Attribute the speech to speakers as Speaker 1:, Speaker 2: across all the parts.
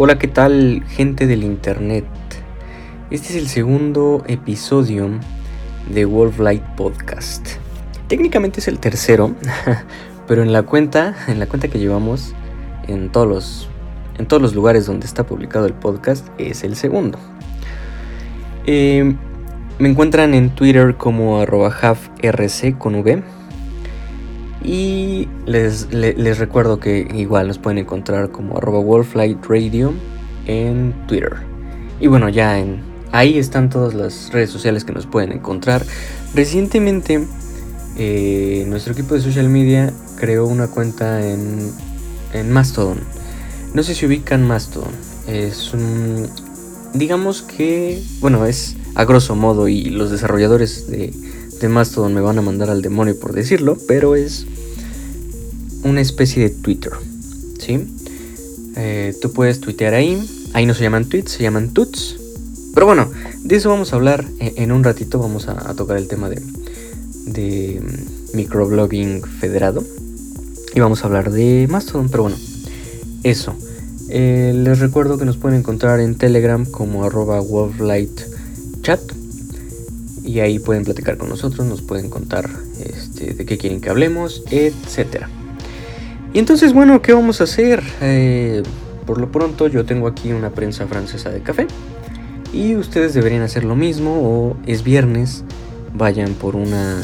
Speaker 1: Hola, ¿qué tal gente del internet? Este es el segundo episodio de Wolf Light Podcast. Técnicamente es el tercero, pero en la cuenta, en la cuenta que llevamos en todos los en todos los lugares donde está publicado el podcast es el segundo. Eh, me encuentran en Twitter como arroba halfrc con. Y les, les, recuerdo que igual nos pueden encontrar como arroba Radio en Twitter. Y bueno, ya en, ahí están todas las redes sociales que nos pueden encontrar. Recientemente eh, nuestro equipo de social media creó una cuenta en, en Mastodon. No sé si ubican Mastodon. Es un... Digamos que... Bueno, es a grosso modo y los desarrolladores de de Mastodon me van a mandar al demonio por decirlo, pero es una especie de Twitter, ¿sí? Eh, tú puedes tuitear ahí, ahí no se llaman tweets, se llaman tuts. Pero bueno, de eso vamos a hablar en, un ratito, vamos a, tocar el tema de, microblogging federado. Y vamos a hablar de Mastodon, pero bueno, eso. Eh, les recuerdo que nos pueden encontrar en Telegram como arroba wolflightchat y ahí pueden platicar con nosotros, nos pueden contar este, de qué quieren que hablemos, etc. Y entonces, bueno, ¿qué vamos a hacer? Eh, por lo pronto yo tengo aquí una prensa francesa de café y ustedes deberían hacer lo mismo o es viernes, vayan por una...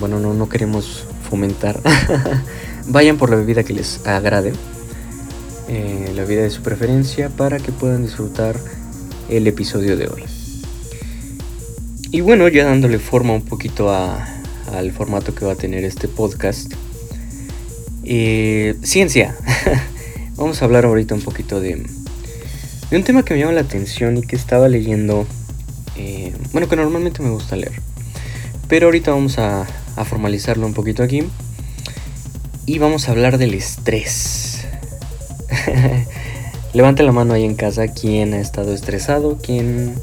Speaker 1: Bueno, no, no queremos fomentar. vayan por la bebida que les agrade, eh, la bebida de su preferencia para que puedan disfrutar el episodio de hoy. Y bueno, ya dándole forma un poquito al formato que va a tener este podcast. Eh, ciencia. Vamos a hablar ahorita un poquito de, de, un tema que me llama la atención y que estaba leyendo. Eh, bueno, que normalmente me gusta leer. Pero ahorita vamos a, a formalizarlo un poquito aquí. Y vamos a hablar del estrés. Levante la mano ahí en casa quien ha estado estresado, quien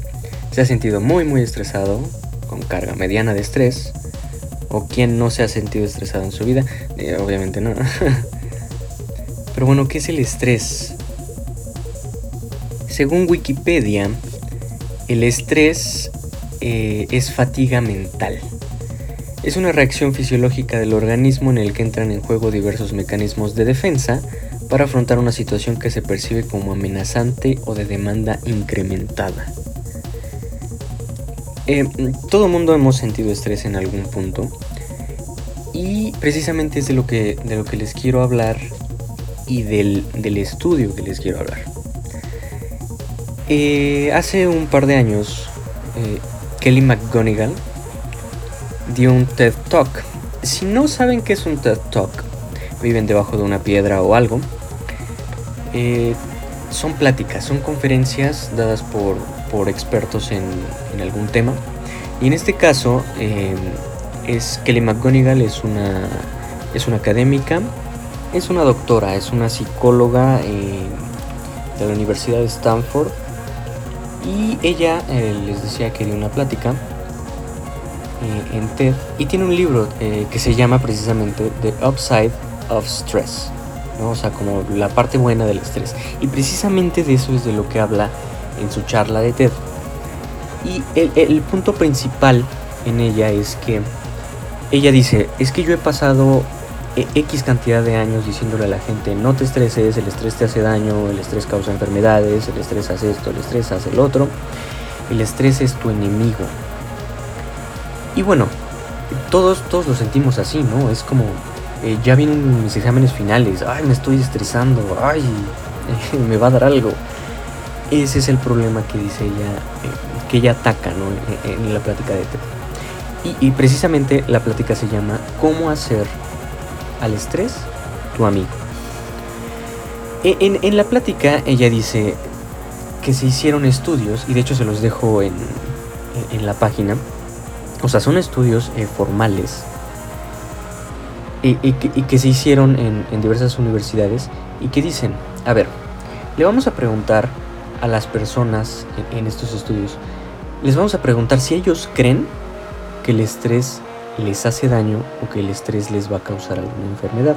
Speaker 1: se ha sentido muy muy estresado, con carga mediana de estrés, o quien no se ha sentido estresado en su vida, eh, obviamente no. Pero bueno, ¿qué es el estrés? Según Wikipedia, el estrés eh, es fatiga mental. Es una reacción fisiológica del organismo en el que entran en juego diversos mecanismos de defensa para afrontar una situación que se percibe como amenazante o de demanda incrementada. Eh, todo el mundo hemos sentido estrés en algún punto y precisamente es de lo que, de lo que les quiero hablar y del, estudio que les quiero hablar. Eh, hace un par de años, eh, Kelly McGonigal dio un TED Talk. Si no saben qué es un TED Talk, viven debajo de una piedra o algo, son pláticas, son conferencias dadas por por expertos en, algún tema. Y en este caso eh, es Kelly McGonigal, es una, es una académica, es una doctora, es una psicóloga eh, de la Universidad de Stanford. Y ella eh, les decía que dio una plática en TED y tiene un libro que se llama precisamente The Upside of Stress. ¿no? O sea, como la parte buena del estrés. Y precisamente de eso es de lo que habla en su charla de TED. Y el, punto principal en ella es que ella dice, es que yo he pasado e, X cantidad de años diciéndole a la gente, no te estreses, el estrés te hace daño, el estrés causa enfermedades, el estrés hace esto, el estrés hace el otro, el estrés es tu enemigo. Y bueno, todos, todos lo sentimos así, ¿no? Es como, eh, ya vienen mis exámenes finales, ay, me estoy estresando, ay, me va a dar algo. Ese es el problema que dice ella, eh, que ella ataca en, la plática de TED. Y, precisamente la plática se llama ¿Cómo hacer al estrés tu amigo? E, en, la plática ella dice que se hicieron estudios, y de hecho se los dejo en, la página, o sea, son estudios eh, formales y, que, se hicieron en, en diversas universidades y que dicen, a ver, le vamos a preguntar a las personas en, estos estudios, les vamos a preguntar si ellos creen que el estrés les hace daño o que el estrés les va a causar alguna enfermedad.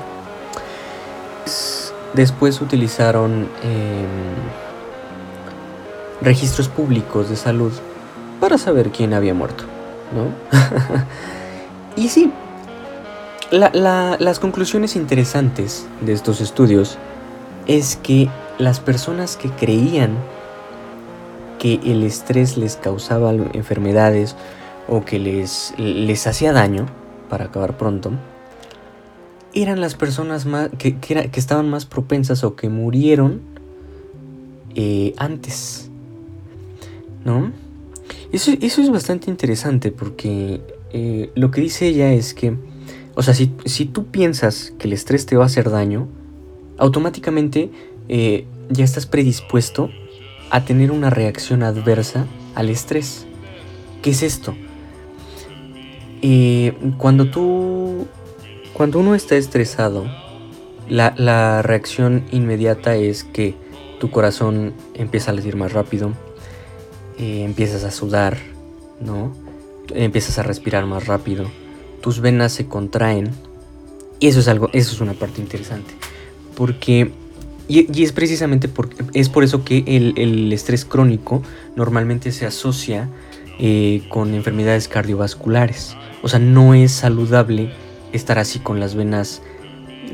Speaker 1: después utilizaron em, registros públicos de salud para saber quién había muerto, ¿no? y sí, las conclusiones interesantes de estos estudios es que las personas que creían que el estrés les causaba enfermedades o que les, les hacía daño para acabar pronto, eran las personas más, que, que, estaban más propensas o que murieron eh, antes. ¿No? Eso, eso, es bastante interesante porque eh, lo que dice ella es que, o sea, si, si, tú piensas que el estrés te va a hacer daño, automáticamente eh, ya estás predispuesto a tener una reacción adversa al estrés. ¿Qué es esto? cuando tú cuando uno está estresado, la, reacción inmediata es que tu corazón empieza a latir más rápido, eh, empiezas a sudar, ¿no? Empiezas a respirar más rápido, tus venas se contraen. Y eso es algo, eso es una parte interesante. Porque, y, es precisamente porque, es por eso que el, estrés crónico normalmente se asocia eh, con enfermedades cardiovasculares. O sea, no es saludable estar así con las venas,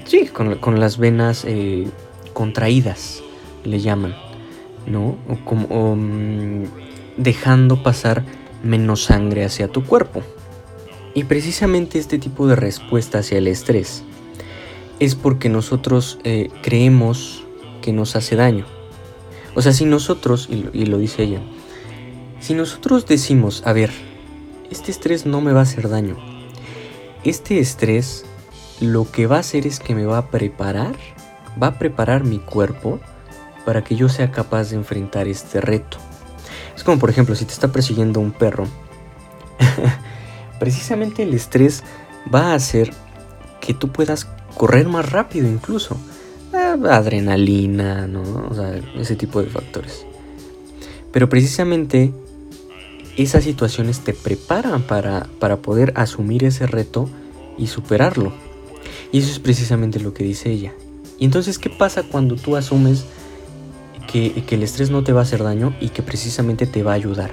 Speaker 1: sí, con, las venas eh, contraídas, le llaman, ¿no? O como mm, dejando pasar menos sangre hacia tu cuerpo. Y precisamente este tipo de respuesta hacia el estrés es porque nosotros eh, creemos que nos hace daño. O sea, si nosotros, y lo dice ella, si nosotros decimos, a ver, este estrés no me va a hacer daño, este estrés lo que va a hacer es que me va a preparar, va a preparar mi cuerpo para que yo sea capaz de enfrentar este reto. Es como por ejemplo si te está persiguiendo un perro, precisamente el estrés va a hacer que tú puedas correr más rápido incluso. Adrenalina, ¿no? O sea, ese tipo de factores. Pero precisamente esas situaciones te preparan para, para poder asumir ese reto y superarlo. Y eso es precisamente lo que dice ella. Y entonces, ¿qué pasa cuando tú asumes que, el estrés no te va a hacer daño y que precisamente te va a ayudar?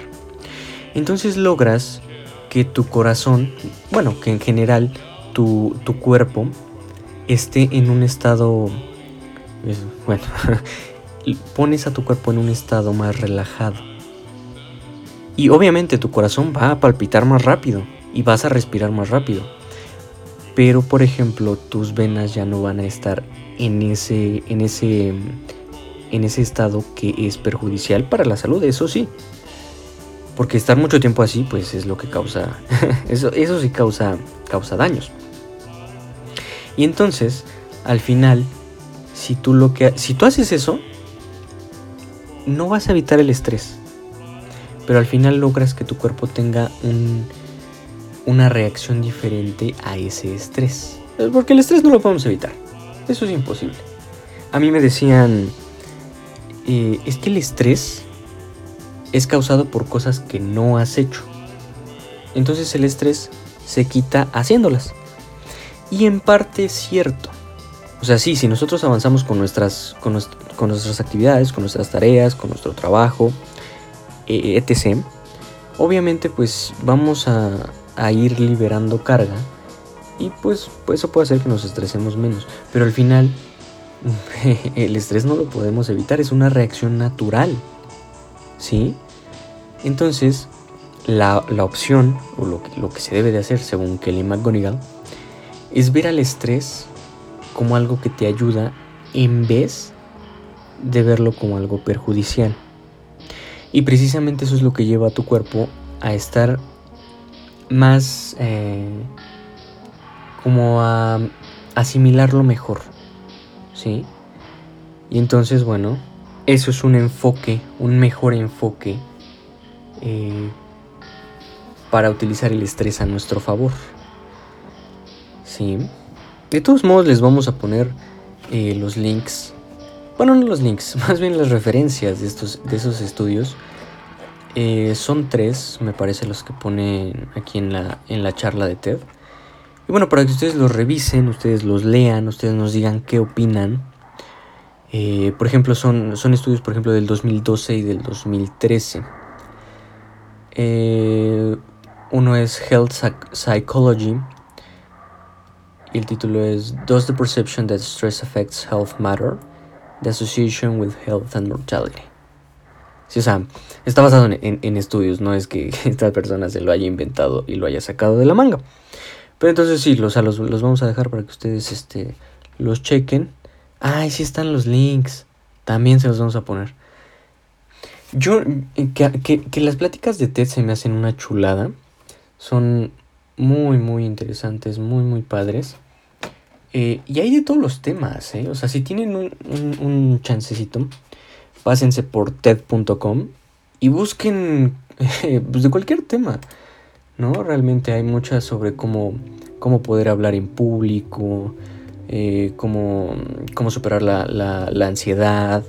Speaker 1: Entonces logras que tu corazón, bueno, que en general tu, tu cuerpo esté en un estado, bueno, pones a tu cuerpo en un estado más relajado y obviamente tu corazón va a palpitar más rápido y vas a respirar más rápido. Pero por ejemplo, tus venas ya no van a estar en ese en ese en ese estado que es perjudicial para la salud, eso sí. Porque estar mucho tiempo así, pues es lo que causa eso eso sí causa causa daños. Y entonces, al final, si tú lo que si tú haces eso, no vas a evitar el estrés pero al final logras que tu cuerpo tenga una reacción diferente a ese estrés. Porque el estrés no lo podemos evitar, eso es imposible. A mí me decían, eh, es que el estrés es causado por cosas que no has hecho. Entonces el estrés se quita haciéndolas. Y en parte es cierto. O sea, sí, si nosotros avanzamos con nuestras, con nuestras actividades, con nuestras tareas, con nuestro trabajo, e, etc. Obviamente pues vamos a, ir liberando carga y pues, pues, eso puede hacer que nos estresemos menos. Pero al final el estrés no lo podemos evitar, es una reacción natural. ¿Sí? Entonces, la, opción, o lo, lo, que se debe de hacer según Kelly McGonigal, es ver al estrés como algo que te ayuda en vez de verlo como algo perjudicial. Y precisamente eso es lo que lleva a tu cuerpo a estar más eh, como a asimilarlo mejor. ¿Sí? Y entonces, bueno, eso es un enfoque, un mejor enfoque eh, para utilizar el estrés a nuestro favor. ¿Sí? De todos modos les vamos a poner eh, los links bueno, no los links, más bien las referencias de, estos, de esos estudios. Eh, son tres, me parece, los que ponen aquí en la, en la charla de TED. Y bueno, para que ustedes los revisen, ustedes los lean, ustedes nos digan qué opinan. Eh, por ejemplo, son, son estudios, por ejemplo, del 2012 y del 2013. Eh, uno es Health Psychology el título es Does the perception that stress affects health matter? The association with health and mortality. Sí, o sea, está basado en, estudios, no es que esta persona se lo haya inventado y lo haya sacado de la manga. Pero entonces sí, los, los, los vamos a dejar para que ustedes este, los chequen. Ay, sí están los links. También se los vamos a poner. Yo, eh, que, las pláticas de TED se me hacen una chulada. Son muy, muy interesantes, muy, muy padres. Eh, y hay de todos los temas, ¿eh? O sea, si tienen un, un, chancecito, pásense por TED.com y busquen pues de cualquier tema, ¿no? Realmente hay muchas sobre cómo, cómo poder hablar en público, eh, cómo, cómo, superar la, la, ansiedad,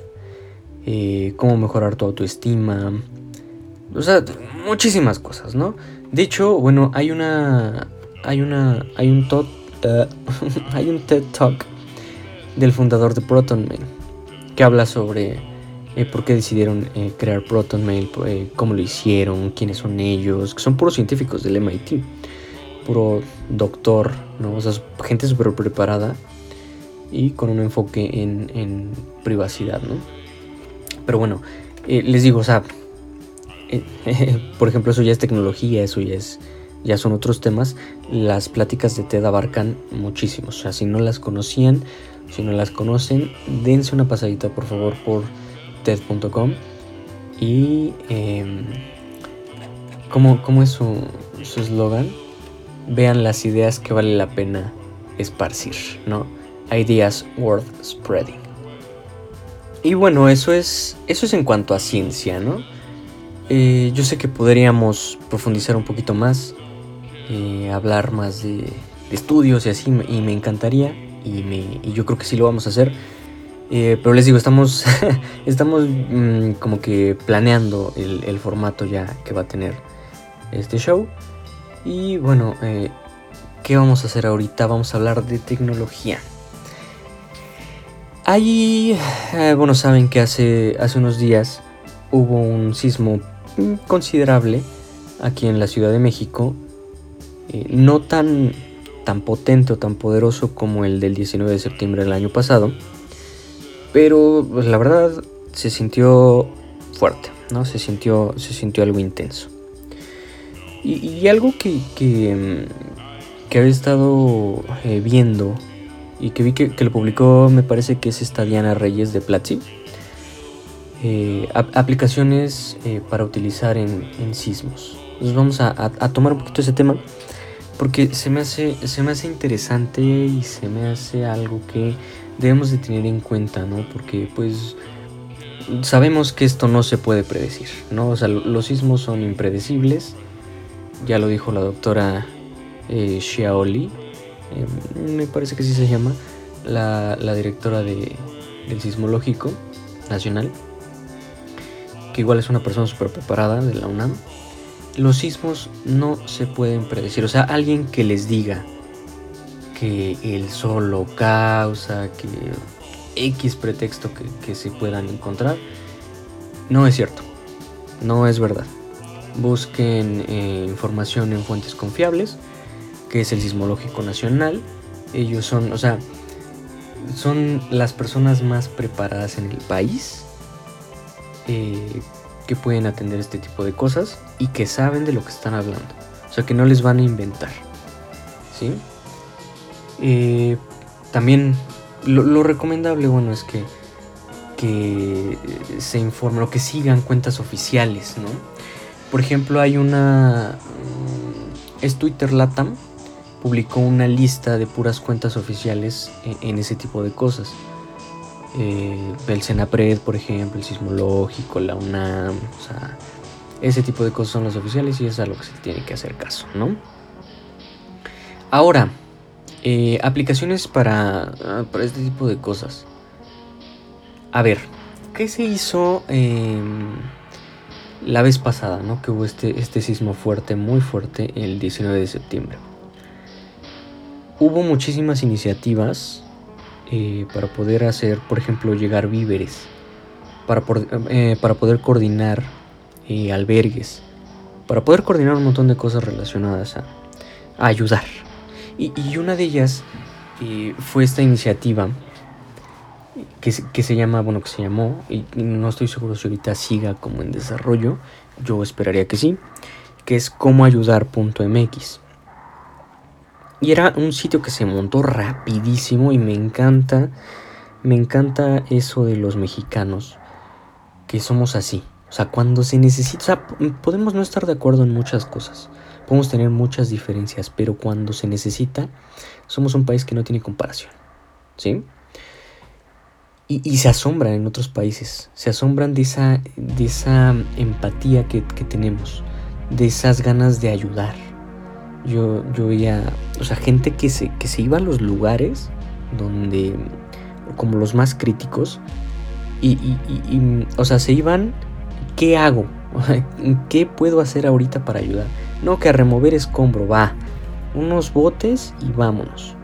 Speaker 1: cómo mejorar tu autoestima, o sea, muchísimas cosas, ¿no? De hecho, bueno, hay una, hay una, hay un Hay un TED Talk del fundador de ProtonMail que habla sobre eh, por qué decidieron crear ProtonMail, cómo lo hicieron, quiénes son ellos, que son puros científicos del MIT puro doctor, ¿no? O sea, gente súper preparada y con un enfoque en, privacidad, ¿no? Pero bueno, eh, les digo, o sea, eh, por ejemplo, eso ya es tecnología, eso ya es, ya son otros temas. Las pláticas de TED abarcan muchísimo. O sea, si no las conocían, si no las conocen, dense una pasadita por favor por TED.com y eh, ¿cómo, ¿cómo, es su eslogan? vean las ideas que vale la pena esparcir, ¿no? Ideas worth spreading. Y bueno, eso es, eso es en cuanto a ciencia, ¿no? Eh, yo sé que podríamos profundizar un poquito más, eh, hablar más de, estudios y así, y me encantaría, y, me, y, yo creo que sí lo vamos a hacer. Eh, pero les digo, estamos, estamos mm, como que planeando el, el formato ya que va a tener este show. Y bueno, eh, ¿qué vamos a hacer ahorita? Vamos a hablar de tecnología. Ahí, bueno, saben que hace, hace unos días hubo un sismo considerable aquí en la Ciudad de México. Eh, no tan, tan potente o tan poderoso como el del 19 de septiembre del año pasado. Pero pues, la verdad se sintió fuerte, ¿no? Se sintió, se sintió algo intenso. Y, algo que, que, mm, que, había estado eh, viendo y que vi que, lo publicó, me parece que es esta Diana Reyes de Platzi. Eh, aplicaciones para utilizar en, sismos. Entonces vamos a, tomar un poquito ese tema porque se me, hace, se me hace interesante y se me hace algo que debemos de tener en cuenta, ¿no? Porque pues sabemos que esto no se puede predecir, ¿no? O sea, los sismos son impredecibles ya lo dijo la doctora eh, Xiaoli, eh, me parece que sí se llama, la, directora del Sismológico Nacional, que igual es una persona súper preparada de la UNAM. Los sismos no se pueden predecir, o sea, alguien que les diga que el sol causa, que X pretexto que, que se puedan encontrar, no es cierto, no es verdad. Busquen eh, información en fuentes confiables, que es el Sismológico Nacional. Ellos son, o sea, son las personas más preparadas en el país eh, que pueden atender este tipo de cosas y que saben de lo que están hablando. O sea, que no les van a inventar. ¿Sí? Eh, también lo, recomendable, bueno, es que, que se informen o que sigan cuentas oficiales, ¿no? Por ejemplo, hay una... Mm, es Twitter Latam, publicó una lista de puras cuentas oficiales en, ese tipo de cosas. Eh, el Senapred, por ejemplo, el Sismológico, la UNAM, o sea, ese tipo de cosas son las oficiales y es a lo que se tiene que hacer caso, ¿no? Ahora, eh, aplicaciones para, ah, para este tipo de cosas. A ver, ¿qué se hizo? Eh, la vez pasada, ¿no? Que hubo este, este sismo fuerte, muy fuerte, el 19 de septiembre. Hubo muchísimas iniciativas eh, para poder hacer, por ejemplo, llegar víveres, para, eh, para poder coordinar eh, albergues, para poder coordinar un montón de cosas relacionadas a, ayudar. Y, una de ellas fue esta iniciativa que, que, se llama, bueno, que se llamó, y no estoy seguro si ahorita siga como en desarrollo, yo esperaría que sí, que es como ayudar.mx. Y era un sitio que se montó rapidísimo y me encanta, me encanta eso de los mexicanos, que somos así. O sea, cuando se necesita, o sea, podemos no estar de acuerdo en muchas cosas, podemos tener muchas diferencias, pero cuando se necesita, somos un país que no tiene comparación. ¿Sí? Y, se asombran en otros países, se asombran de esa, de esa empatía que, que tenemos, de esas ganas de ayudar yo, yo veía, o sea, gente que se, que se iba a los lugares donde, como los más críticos, y, y, y, o sea, se iban, ¿qué hago? ¿Qué puedo hacer ahorita para ayudar? No, que a remover escombro, va, unos botes y vámonos.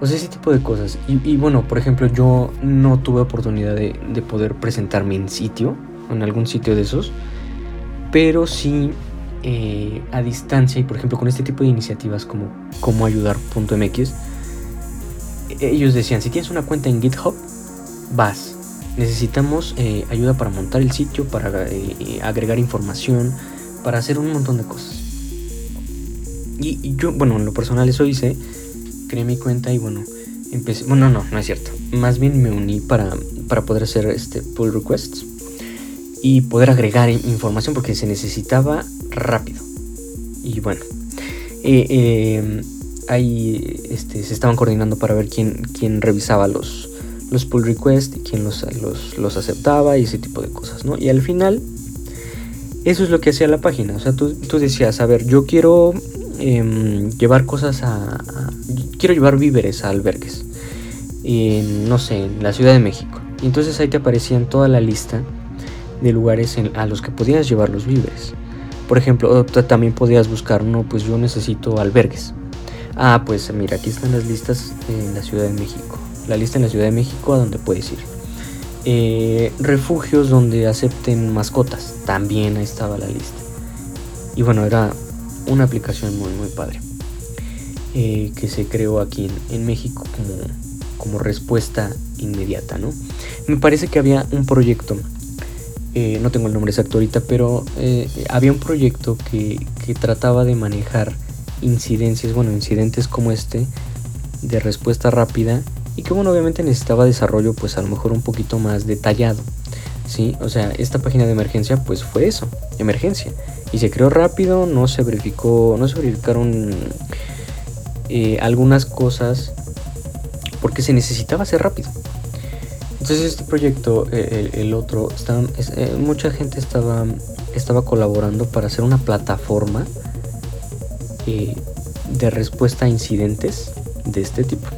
Speaker 1: O sea, ese tipo de cosas. Y, bueno, por ejemplo, yo no tuve oportunidad de, de poder presentarme en sitio, en algún sitio de esos, pero sí eh, a distancia y por ejemplo con este tipo de iniciativas como como ayudar.mx ellos decían si tienes una cuenta en github vas. Necesitamos eh, ayuda para montar el sitio para eh, agregar información para hacer un montón de cosas y, yo bueno en lo personal eso hice creé mi cuenta y bueno empecé bueno no no es cierto. Más bien me uní para para poder hacer este pull requests y poder agregar información porque se necesitaba rápido. Y bueno, eh, eh, ahí este, se estaban coordinando para ver quién, quién revisaba los, los pull requests y quién los, los, aceptaba y ese tipo de cosas, ¿no? Y al final, eso es lo que hacía la página. O sea, tú, decías, a ver, yo quiero em, llevar cosas a, Quiero llevar víveres a albergues. En, no sé, en la Ciudad de México. Y entonces ahí te aparecían toda la lista de lugares a los que podías llevar los víveres. Por ejemplo, también podías buscar, no, pues yo necesito albergues. Ah, pues mira, aquí están las listas en la Ciudad de México. La lista en la Ciudad de México a donde puedes ir. Eh, refugios donde acepten mascotas. También ahí estaba la lista. Y bueno, era una aplicación muy, muy padre. Eh, que se creó aquí en, México como, como respuesta inmediata, ¿no? Me parece que había un proyecto eh, no tengo el nombre exacto ahorita, pero eh, había un proyecto que, trataba de manejar incidencias, bueno, incidentes como este, de respuesta rápida, y que bueno, obviamente necesitaba desarrollo pues a lo mejor un poquito más detallado, ¿sí? O sea, esta página de emergencia pues fue eso, emergencia, y se creó rápido, no se verificó, no se verificaron eh, algunas cosas, porque se necesitaba hacer rápido. Entonces este proyecto, eh, el, otro, eh, mucha gente estaba, estaba colaborando para hacer una plataforma eh, de respuesta a incidentes de este tipo.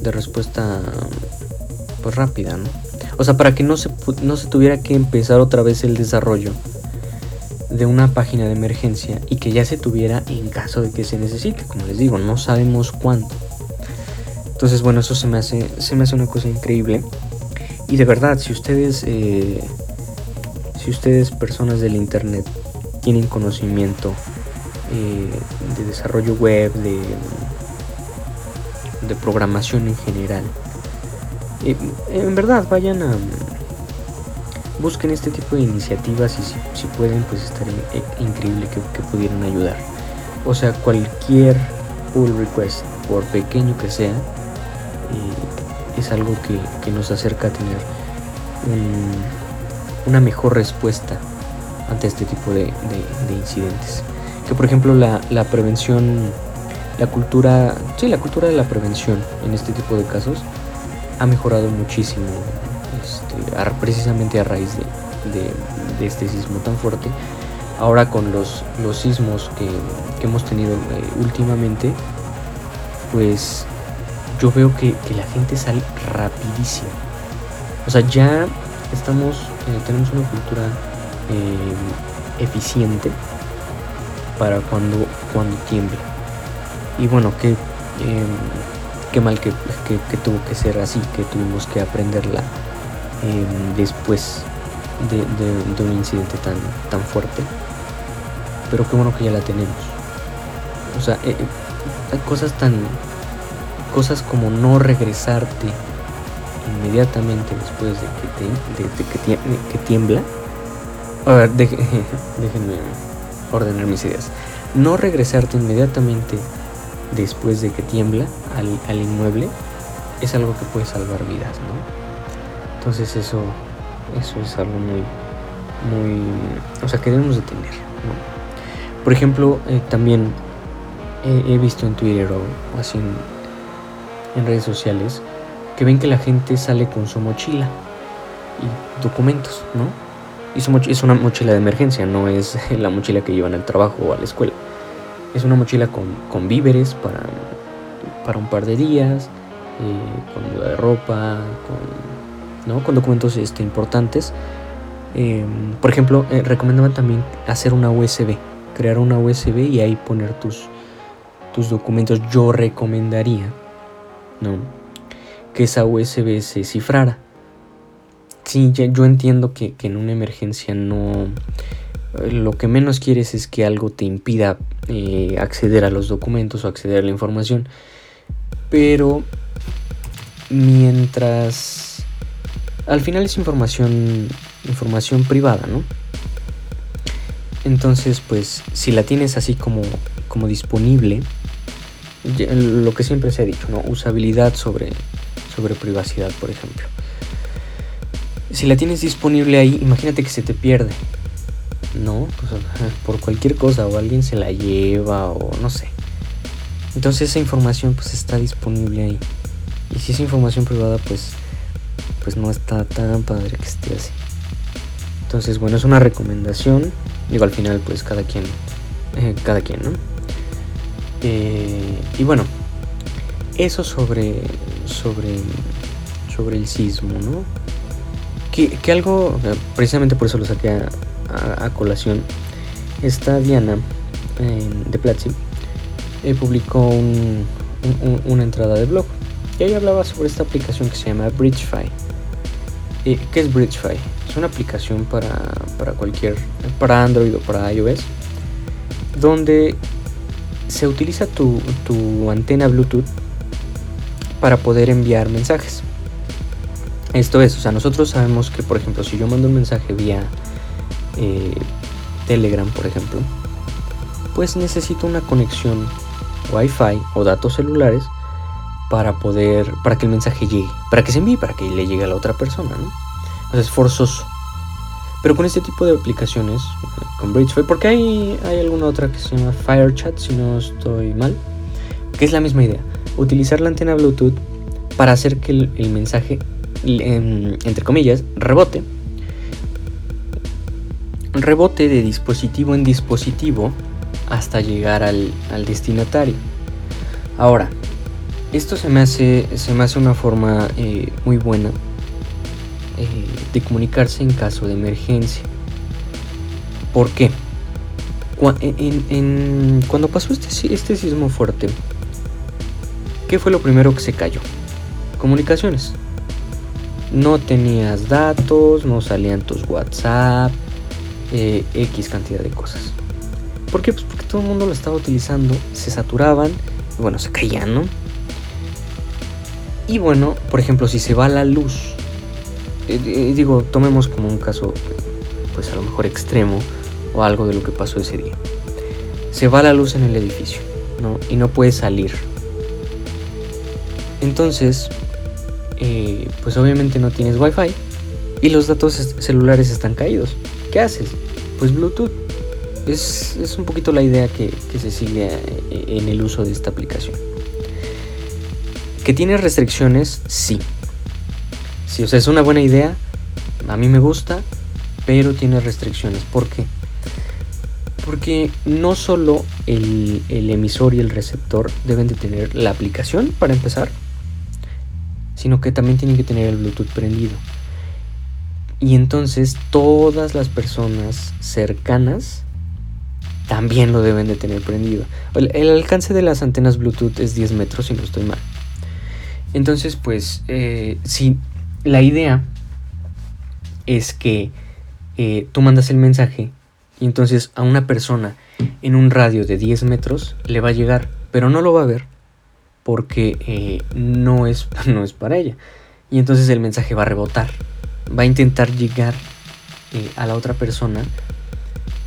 Speaker 1: De respuesta pues rápida, ¿no? O sea, para que no se, no se tuviera que empezar otra vez el desarrollo de una página de emergencia y que ya se tuviera en caso de que se necesite. Como les digo, no sabemos cuánto. Entonces, bueno, eso se me hace, se me hace una cosa increíble. Y de verdad, si ustedes, eh, si ustedes personas del internet tienen conocimiento eh, de desarrollo web, de, de programación en general, eh, en verdad vayan a busquen este tipo de iniciativas y si, pueden pues estaría increíble que, pudieran ayudar. O sea cualquier pull request por pequeño que sea es algo que, nos acerca a tener una mejor respuesta ante este tipo de, incidentes. Que por ejemplo la, prevención, la cultura, sí, la cultura de la prevención en este tipo de casos ha mejorado muchísimo, este, precisamente a raíz de, este sismo tan fuerte. Ahora con los, los sismos que, hemos tenido eh, últimamente, pues yo veo que, la gente sale rapidísimo. O sea, ya estamos, eh, tenemos una cultura eh, eficiente para cuando, cuando tiemble. Y bueno, que em, qué mal que, tuvo que ser así, que tuvimos que aprenderla em, después de, un incidente tan, tan fuerte. Pero qué bueno que ya la tenemos. O sea, eh, hay cosas tan... Cosas como no regresarte inmediatamente después de que, que, tiembla. A ver, déjenme ordenar mis ideas. No regresarte inmediatamente después de que tiembla al, inmueble es algo que puede salvar vidas, ¿no? Entonces eso, eso es algo muy, muy, o sea, que debemos de ¿no? Por ejemplo, eh, también he, visto en Twitter o, así en, redes sociales que ven que la gente sale con su mochila y documentos, ¿no? Y su es una mochila de emergencia, no es la mochila que llevan al trabajo o a la escuela. Es una mochila con, víveres para, para, un par de días, eh, con muda de ropa, con, ¿no? con documentos este, importantes. Em, por ejemplo, eh, recomendaban también hacer una USB, crear una USB y ahí poner tus, tus documentos. Yo recomendaría ¿no? que esa USB se cifrara. Sí, yo entiendo que, que en una emergencia no lo que menos quieres es que algo te impida eh, acceder a los documentos o acceder a la información. Pero mientras al final es información información privada, ¿no? Entonces, pues si la tienes así como como disponible, lo que siempre se ha dicho, ¿no? Usabilidad sobre sobre privacidad, por ejemplo. Si la tienes disponible ahí, imagínate que se te pierde no, pues, por cualquier cosa o alguien se la lleva o no sé. Entonces esa información pues está disponible ahí. Y si es información privada pues pues no está tan padre que esté así. Entonces bueno, es una recomendación. Digo al final pues cada quien, eh, cada quien, ¿no? Eh, y bueno, eso sobre, sobre, sobre el sismo, ¿no? Que, que algo, precisamente por eso lo saqué a, colación, esta Diana de Platzi eh, publicó una entrada de blog y ahí hablaba sobre esta aplicación que se llama Bridgefy. Eh, ¿Qué es Bridgefy? Es una aplicación para, para cualquier, para Android o para iOS, donde se utiliza tu, tu antena Bluetooth para poder enviar mensajes. Esto es, o sea, nosotros sabemos que, por ejemplo, si yo mando un mensaje vía eh, Telegram, por ejemplo, pues necesito una conexión Wi-Fi o datos celulares para poder, para que el mensaje llegue, para que se envíe, para que le llegue a la otra persona, ¿no? es forzoso. Pero con este tipo de aplicaciones, con Bridgefy, porque hay, hay alguna otra que se llama FireChat, si no estoy mal, que es la misma idea. Utilizar la antena Bluetooth para hacer que el, mensaje, entre comillas, rebote rebote de dispositivo en dispositivo hasta llegar al, destinatario. Ahora, esto se me hace, se me hace una forma eh, muy buena eh, de comunicarse en caso de emergencia. ¿Por qué? cuando pasó este, este sismo fuerte, ¿qué fue lo primero que se cayó? Comunicaciones. No tenías datos, no salían tus WhatsApp, eh, X cantidad de cosas. ¿Por qué? Pues porque todo el mundo lo estaba utilizando, se saturaban, bueno, se caían, ¿no? Y bueno, por ejemplo, si se va la luz, eh, eh, digo, tomemos como un caso, pues a lo mejor extremo, o algo de lo que pasó ese día. Se va la luz en el edificio, ¿no? Y no puede salir. Entonces, pues obviamente no tienes wifi y los datos celulares están caídos. ¿Qué haces? Pues Bluetooth. Es, un poquito la idea que, se sigue eh, en el uso de esta aplicación. ¿Que tiene restricciones? Sí. Sí, o sea, es una buena idea. A mí me gusta, pero tiene restricciones. ¿Por qué? Porque no solo el, el, emisor y el receptor deben de tener la aplicación para empezar, sino que también tienen que tener el Bluetooth prendido. Y entonces todas las personas cercanas también lo deben de tener prendido. El, alcance de las antenas Bluetooth es 10 metros si no estoy mal. Entonces, pues, eh, si la idea es que eh, tú mandas el mensaje y entonces a una persona en un radio de 10 metros le va a llegar, pero no lo va a ver porque eh, no, es, no es para ella. Y entonces el mensaje va a rebotar, va a intentar llegar a la otra persona,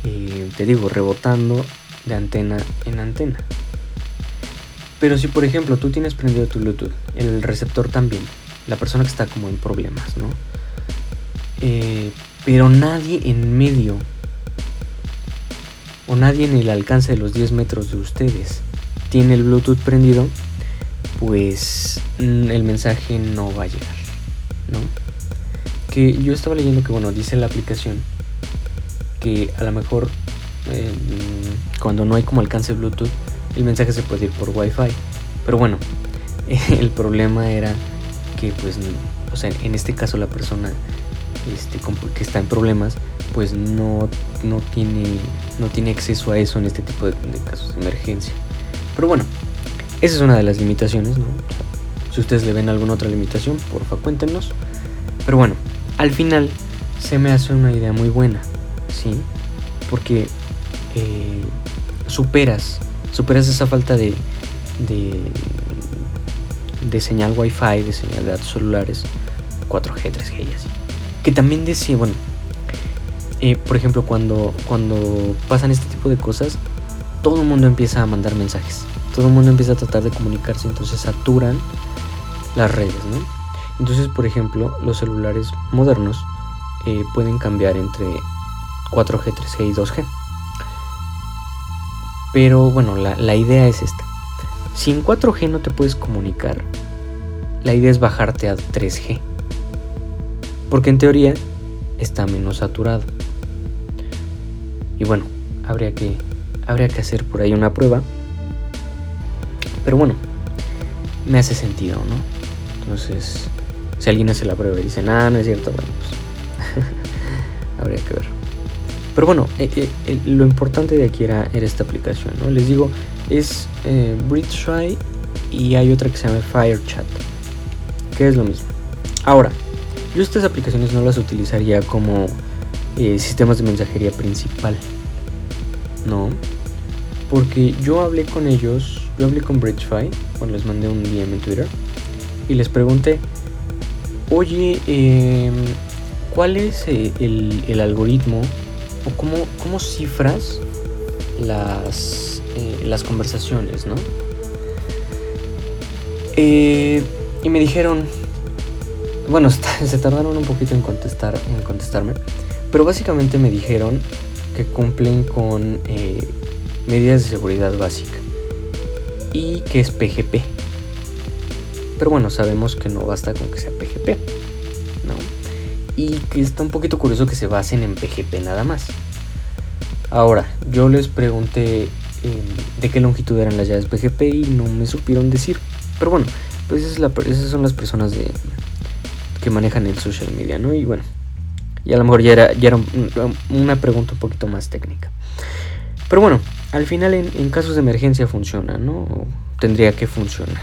Speaker 1: te digo, rebotando de antena en antena. Pero si por ejemplo tú tienes prendido tu Bluetooth, el receptor también, la persona que está como en problemas, ¿no? Eh, pero nadie en medio o nadie en el alcance de los 10 metros de ustedes tiene el Bluetooth prendido, pues mm, el mensaje no va a llegar, ¿no? Que yo estaba leyendo que, bueno, dice la aplicación que a lo mejor mm, cuando no hay como alcance Bluetooth, el mensaje se puede ir por Wi-Fi. Pero bueno, el problema era pues, o sea, en este caso la persona este, que está en problemas, pues no, no, tiene, no tiene acceso a eso en este tipo de, casos de emergencia. Pero bueno, esa es una de las limitaciones, Si ustedes le ven alguna otra limitación, porfa cuéntenos. Pero bueno, al final se me hace una idea muy buena, ¿sí? Porque eh, superas superas esa falta de, de señal wifi, de señal de datos celulares, 4G, 3G y así. Que también decía, bueno, eh, por ejemplo, cuando, cuando pasan este tipo de cosas, todo el mundo empieza a mandar mensajes. Todo el mundo empieza a tratar de comunicarse, entonces saturan las redes, ¿no? Entonces, por ejemplo, los celulares modernos eh, pueden cambiar entre 4G, 3G y 2G. Pero bueno, la, idea es esta. Si en 4G no te puedes comunicar, la idea es bajarte a 3G. Porque en teoría está menos saturado. Y bueno, habría que, habría que hacer por ahí una prueba. Pero bueno, me hace sentido, ¿no? Entonces, si alguien hace la prueba y dice, ah, no es cierto, bueno, pues habría que ver. Pero bueno, eh, eh, lo importante de aquí era, esta aplicación, ¿no? Les digo, es eh, y hay otra que se llama FireChat, que es lo mismo. Ahora, yo estas aplicaciones no las utilizaría como eh, sistemas de mensajería principal, ¿no? Porque yo hablé con ellos, yo hablé con BridgeFi cuando les mandé un DM en Twitter y les pregunté, oye, em, ¿cuál es el, el algoritmo o cómo, cifras las, eh, las conversaciones, ¿no? Eh, y me dijeron, bueno, se tardaron un poquito en, contestar, en contestarme, pero básicamente me dijeron que cumplen con eh, medidas de seguridad básica y que es PGP. Pero bueno, sabemos que no basta con que sea PGP y que está un poquito curioso que se basen en PGP nada más. Ahora, yo les pregunté em, de qué longitud eran las llaves PGP y no me supieron decir. Pero bueno, pues esas son las personas de, que manejan el social media, ¿no? Y bueno, y a lo mejor ya era, ya era una pregunta un poquito más técnica. Pero bueno, al final en, casos de emergencia funciona, ¿no? tendría que funcionar.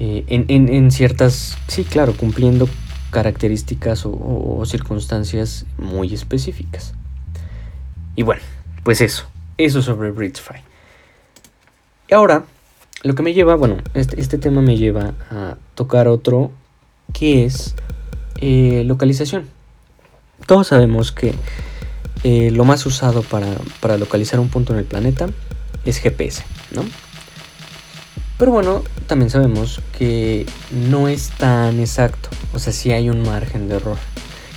Speaker 1: Eh, en, en, ciertas, sí, claro, cumpliendo características o, circunstancias muy específicas. Y bueno, pues eso, eso sobre Bridgefy. Y ahora, lo que me lleva, bueno, este, este tema me lleva a tocar otro que es eh, localización. Todos sabemos que eh, lo más usado para, para localizar un punto en el planeta es GPS, ¿no? Pero bueno, también sabemos que no es tan exacto. O sea, sí hay un margen de error.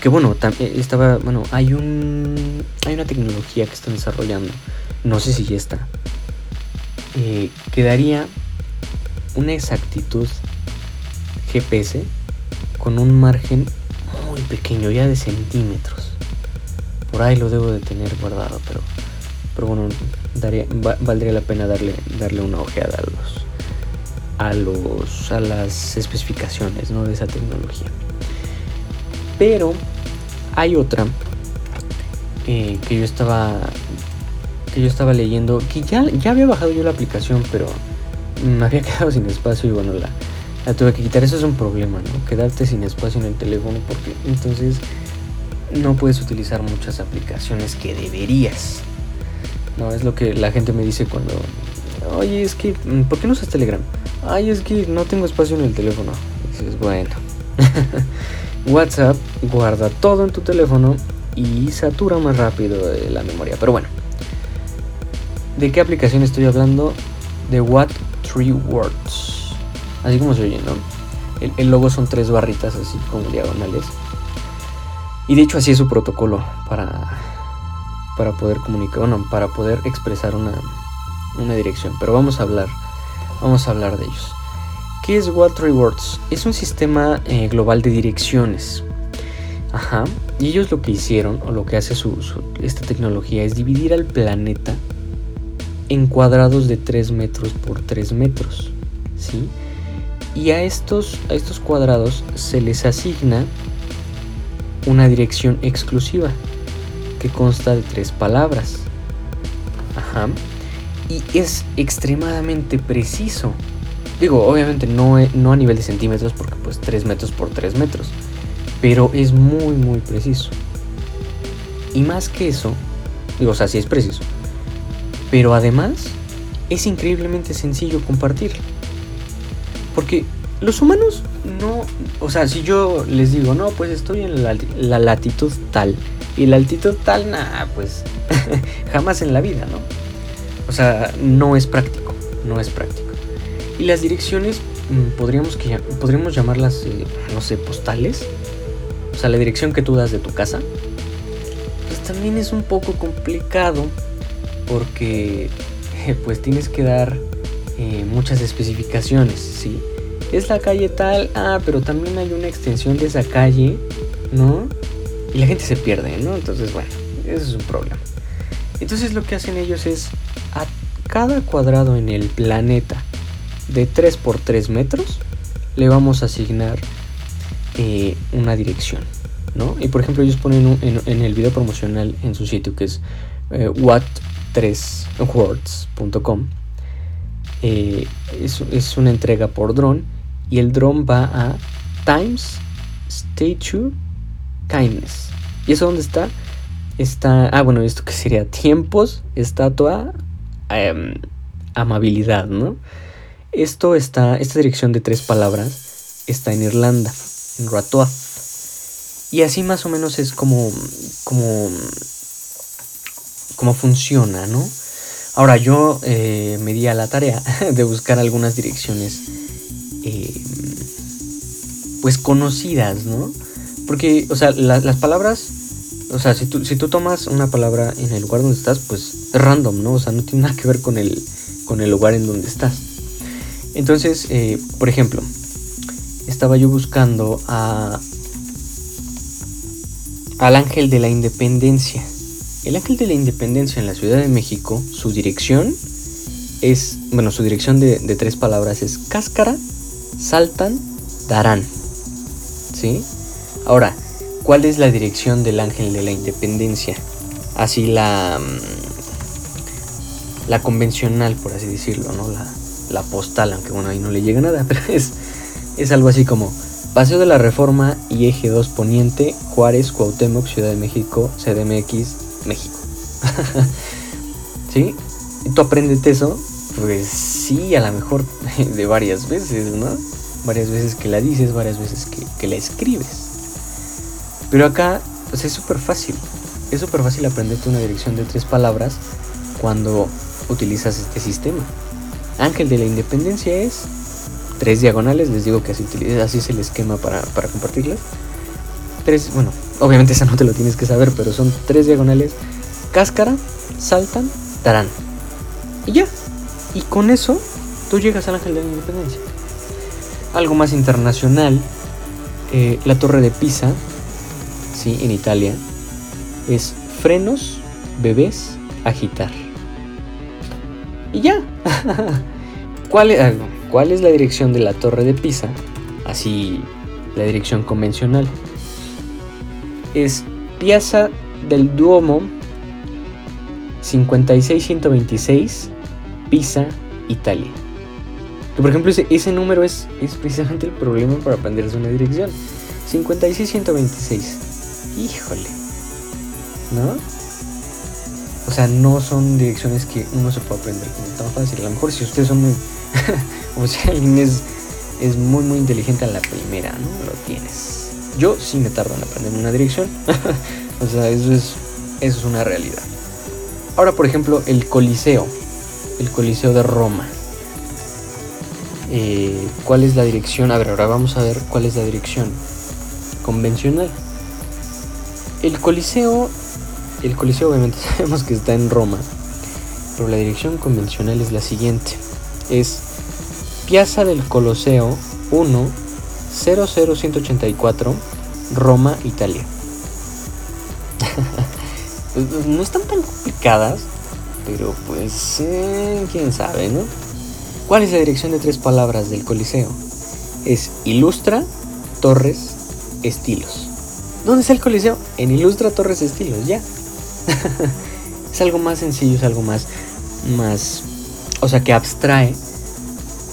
Speaker 1: Que bueno, eh, estaba. Bueno, hay un. Hay una tecnología que están desarrollando. No sé si ya está. Eh, que daría una exactitud GPS con un margen muy pequeño, ya de centímetros. Por ahí lo debo de tener guardado, pero. Pero bueno, valdría la pena darle, darle una ojeada a los a, los, a las especificaciones ¿no? de esa tecnología. Pero hay otra eh, que yo estaba que yo estaba leyendo que ya, ya había bajado yo la aplicación pero me había quedado sin espacio y bueno la, tuve que quitar. Eso es un problema, ¿no? Quedarte sin espacio en el teléfono porque entonces no puedes utilizar muchas aplicaciones que deberías. No, es lo que la gente me dice cuando, oye, es que, mm, ¿por qué no usas Telegram? Ay, es que no tengo espacio en el teléfono. dices, bueno. WhatsApp guarda todo en tu teléfono y satura más rápido la memoria. Pero bueno, ¿de qué aplicación estoy hablando? De What Three Words. Así como se oye, ¿no? El, el, logo son tres barritas así como diagonales. Y de hecho así es su protocolo para, para poder comunicar, bueno, para poder expresar una, una dirección. Pero vamos a hablar, vamos a hablar de ellos. ¿Qué es What Three Words? Es un sistema eh, global de direcciones. Ajá. Y ellos lo que hicieron, o lo que hace su, esta tecnología, es dividir al planeta en cuadrados de 3 metros por 3 metros. ¿Sí? Y a estos, a estos cuadrados se les asigna una dirección exclusiva que consta de tres palabras. Ajá. Y es extremadamente preciso. Digo, obviamente no, no a nivel de centímetros porque pues 3 metros por 3 metros pero es muy muy preciso. Y más que eso, digo, o sea, sí es preciso, pero además es increíblemente sencillo compartir. Porque los humanos no, o sea, si yo les digo, no, pues estoy en la, latitud tal y la altitud tal, nada, pues jamás en la vida, ¿no? O sea, no es práctico, no es práctico. Y las direcciones, mm, podríamos, que, podríamos llamarlas, eh, no sé, postales o sea, la dirección que tú das de tu casa, pues también es un poco complicado porque pues tienes que dar eh, muchas especificaciones, ¿sí? Es la calle tal, ah, pero también hay una extensión de esa calle, ¿no? Y la gente se pierde, ¿no? Entonces, bueno, eso es un problema. Entonces lo que hacen ellos es a cada cuadrado en el planeta de 3 por 3 metros le vamos a asignar eh, una dirección, ¿no? Y por ejemplo ellos ponen en, el video promocional en su sitio que es eh, what3words.com eh, es, una entrega por dron y el dron va a Times Statue Kindness. ¿Y eso dónde está? Está, ah bueno, esto que sería tiempos, estatua, em, amabilidad, ¿no? Esto está, esta dirección de tres palabras está en Irlanda en Ratoa. Y así más o menos es como, como, como funciona, ¿no? Ahora yo eh, me di a la tarea de buscar algunas direcciones eh, pues conocidas, ¿no? Porque, o sea, las palabras, o sea, si tú, si tú tomas una palabra en el lugar donde estás, pues es random, ¿no? O sea, no tiene nada que ver con el, con el lugar en donde estás. Entonces, eh, por ejemplo, estaba yo buscando a al Ángel de la Independencia. El Ángel de la Independencia en la Ciudad de México, su dirección es, bueno, su dirección de, tres palabras es cáscara, saltan, darán. ¿Sí? Ahora, ¿cuál es la dirección del Ángel de la Independencia? Así la, mm, la convencional, por así decirlo, ¿no? La, la postal, aunque bueno, ahí no le llega nada, pero es es algo así como Paseo de la Reforma y Eje 2 Poniente, Juárez, Cuauhtémoc, Ciudad de México, CDMX, México. ¿Sí? ¿Y tú aprendes eso? Pues sí, a lo mejor de varias veces, ¿no? Varias veces que la dices, varias veces que, que la escribes. Pero acá, pues es súper fácil. Es súper fácil aprenderte una dirección de tres palabras cuando utilizas este sistema. Ángel de la Independencia es tres diagonales, les digo que así, así es el esquema para, para. Tres, bueno, obviamente esa no te lo tienes que saber, pero son tres diagonales, cáscara, saltan, darán. Y ya. Y con eso tú llegas al Ángel de la Independencia. Algo más internacional, eh, la Torre de Pisa, sí, en Italia, es frenos, bebés, agitar. Y ya. ¿Cuál es? ¿Cuál es la dirección de la torre de Pisa? Así, la dirección convencional. Es Piazza del Duomo 56126, Pisa, Italia. Que por ejemplo ese, ese número es, es precisamente el problema para aprenderse una dirección. 56126. Híjole. ¿No? O sea, no son direcciones que uno se puede aprender como tan fácil. A lo mejor si ustedes son muy... o sea, alguien es, es muy muy inteligente a la primera, ¿no? Lo tienes. Yo sí me tardo en aprender una dirección. o sea, eso es, eso es una realidad. Ahora, por ejemplo, el Coliseo. El Coliseo de Roma. Eh, ¿Cuál es la dirección? A ver, ahora vamos a ver cuál es la dirección convencional. El Coliseo, el Coliseo obviamente sabemos que está en Roma, pero la dirección convencional es la siguiente. Es Piazza del Coloseo 1 00184 Roma, Italia. no están tan complicadas, pero pues eh, quién sabe, ¿no? ¿Cuál es la dirección de tres palabras del Coliseo? Es Ilustra, Torres, Estilos. ¿Dónde está el Coliseo? En Ilustra, Torres, Estilos, ya. es algo más sencillo, es algo más, más, o sea, que abstrae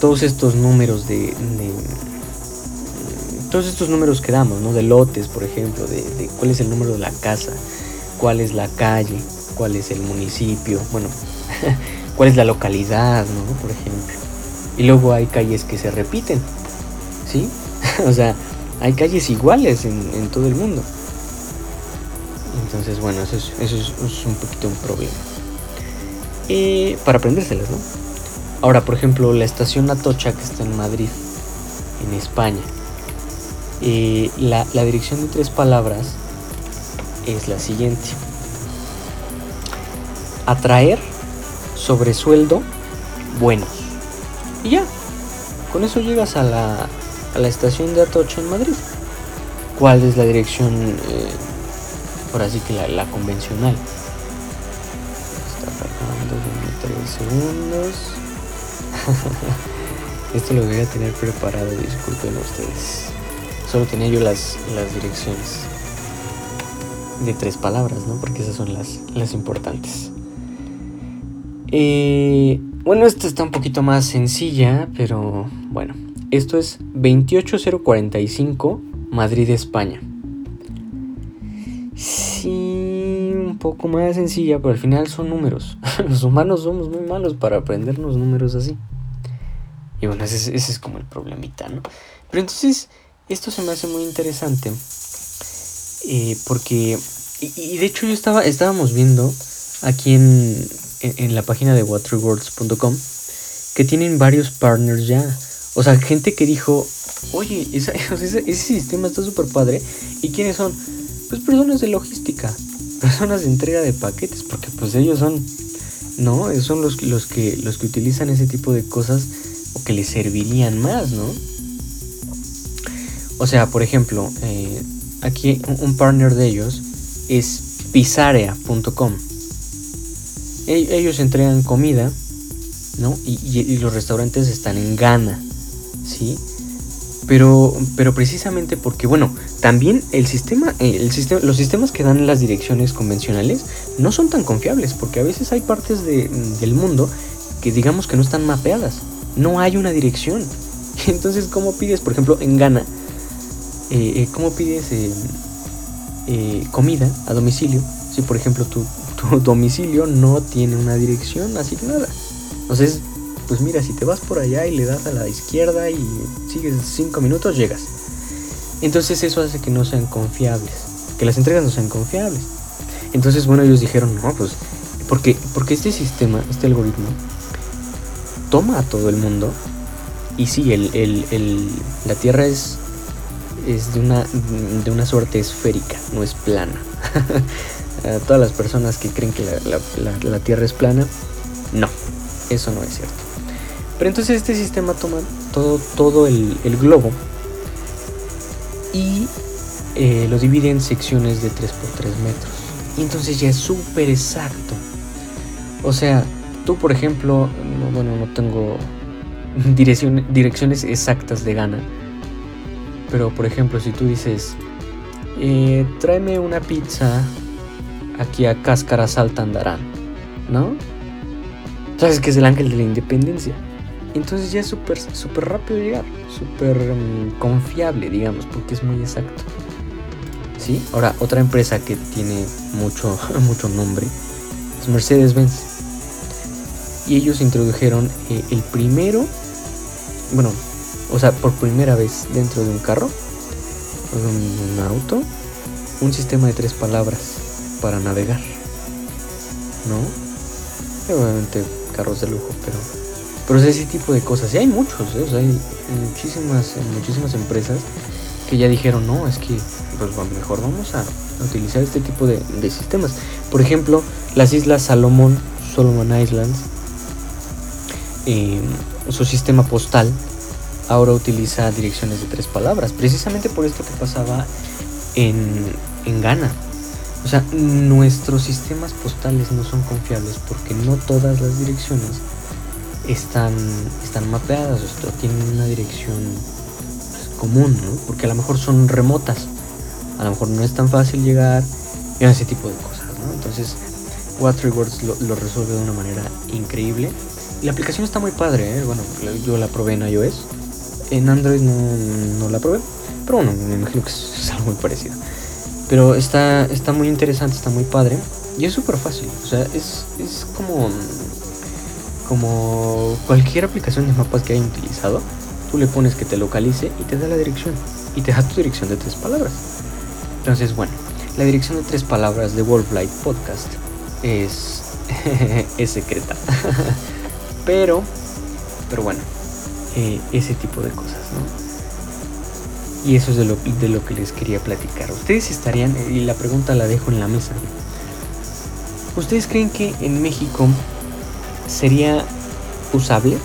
Speaker 1: todos estos números de, todos estos números que damos, ¿no? De lotes, por ejemplo, de, cuál es el número de la casa, cuál es la calle, cuál es el municipio, bueno, cuál es la localidad, ¿no? Por ejemplo. Y luego hay calles que se repiten, ¿sí? o sea, hay calles iguales en, todo el mundo. Entonces, bueno, eso es, eso es, un poquito un problema. Eh, para aprendérselas, ¿no? Ahora, por ejemplo, la estación Atocha que está en Madrid, en España. Eh, la, dirección de tres palabras es la siguiente. Atraer sobresueldo buenos. Y ya, con eso llegas a la, a la estación de Atocha en Madrid. ¿Cuál es la dirección, eh, por así que la, la convencional? Está cargando, tres segundos. Esto lo voy a tener preparado, disculpen ustedes. Solo tenía yo las, las direcciones de tres palabras, ¿no? Porque esas son las, las importantes. Eh, bueno, esta está un poquito más sencilla, pero bueno. Esto es 28045 Madrid, España. Sí, un poco más sencilla, pero al final son números. Los humanos somos muy malos para aprendernos números así. Y bueno, ese, es como el problemita, ¿no? Pero entonces, esto se me hace muy interesante. Eh, porque, y, de hecho yo estaba, estábamos viendo aquí en, en, la página de waterworlds.com que tienen varios partners ya. O sea, gente que dijo, oye, ese, sistema está súper padre. ¿Y quiénes son? Pues personas de logística, personas de entrega de paquetes, porque pues ellos son, ¿no? Son los, los, que, los que utilizan ese tipo de cosas o que les servirían más, ¿no? O sea, por ejemplo, eh, aquí un partner de ellos es Pizarea.com. Ellos entregan comida, ¿no? Y, los restaurantes están en Ghana, ¿sí? Pero, pero precisamente porque, bueno, también el sistema, el sistema, los sistemas que dan las direcciones convencionales no son tan confiables, porque a veces hay partes del mundo que digamos que no están mapeadas, no hay una dirección. Entonces, ¿cómo pides, por ejemplo, en Ghana, eh, eh, cómo pides eh, comida a domicilio si, por ejemplo, tu, tu domicilio no tiene una dirección asignada. Entonces, pues mira, si te vas por allá y le das a la izquierda y sigues 5 minutos, llegas. Entonces eso hace que no sean confiables, que las entregas no sean confiables. Entonces, bueno, ellos dijeron, no, pues, porque, porque este sistema, este algoritmo, toma a todo el mundo y sí, el, el, la Tierra es, es de, una, de una suerte esférica, no es plana. todas las personas que creen que la, Tierra es plana, no, eso no es cierto. Pero entonces este sistema toma todo, todo el, globo y eh, lo divide en secciones de 3 por 3 metros. Y entonces ya es súper exacto. O sea, tú por ejemplo, bueno, no tengo direcciones exactas de gana. Pero por ejemplo, si tú dices, eh, tráeme una pizza aquí a Cáscara Saltandarán, ¿no? Sabes que es el ángel de la independencia. Entonces ya es súper super rápido llegar, súper mm, confiable, digamos, porque es muy exacto. ¿Sí? Ahora, otra empresa que tiene mucho, mucho nombre es Mercedes-Benz. Y ellos introdujeron eh, el primero, bueno, o sea, por primera vez dentro de un carro, un, auto, un sistema de tres palabras para navegar. ¿No? Obviamente carros de lujo, pero pero es ese tipo de cosas. Y hay muchos, ¿eh? o sea, hay muchísimas, muchísimas empresas que ya dijeron, no, es que pues mejor vamos a utilizar este tipo de, sistemas. Por ejemplo, las islas Salomón, Solomon Islands, eh, su sistema postal ahora utiliza direcciones de tres palabras, precisamente por esto que pasaba en, en Ghana. O sea, nuestros sistemas postales no son confiables porque no todas las direcciones están, están mapeadas, o tienen una dirección pues, común, ¿no? Porque a lo mejor son remotas, a lo mejor no es tan fácil llegar, y ese tipo de cosas, ¿no? Entonces, What Rewards lo, lo, resuelve de una manera increíble. La aplicación está muy padre, ¿eh? Bueno, yo la probé en iOS, en Android no, la probé, pero bueno, me imagino que es, algo muy parecido. Pero está, está muy interesante, está muy padre. Y es súper fácil. O sea, es, es como como cualquier aplicación de mapas que hayan utilizado, tú le pones que te localice y te da la dirección. Y te da tu dirección de tres palabras. Entonces, bueno, la dirección de tres palabras de Wolflight Podcast es, es secreta. pero, pero bueno, eh, ese tipo de cosas, ¿no? Y eso es de lo, de lo que les quería platicar. Ustedes estarían, y la pregunta la dejo en la mesa. ¿Ustedes creen que en México sería usable,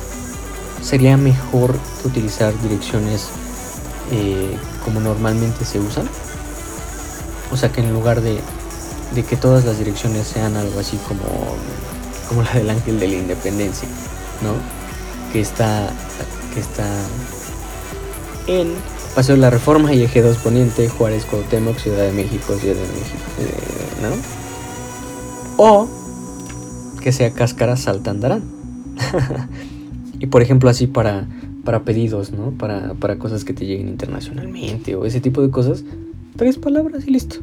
Speaker 1: sería mejor utilizar direcciones eh, como normalmente se usan. O sea que en lugar de, de, que todas las direcciones sean algo así como, como la del Ángel de la Independencia, ¿no? Que está, que está en Paseo de la Reforma y Eje 2 Poniente, Juárez, Cuauhtémoc, Ciudad de México, Ciudad de México, eh, ¿no? O que sea cáscara saltandarán. y por ejemplo así para, para pedidos, ¿no? Para, para, cosas que te lleguen internacionalmente o ese tipo de cosas, tres palabras y listo,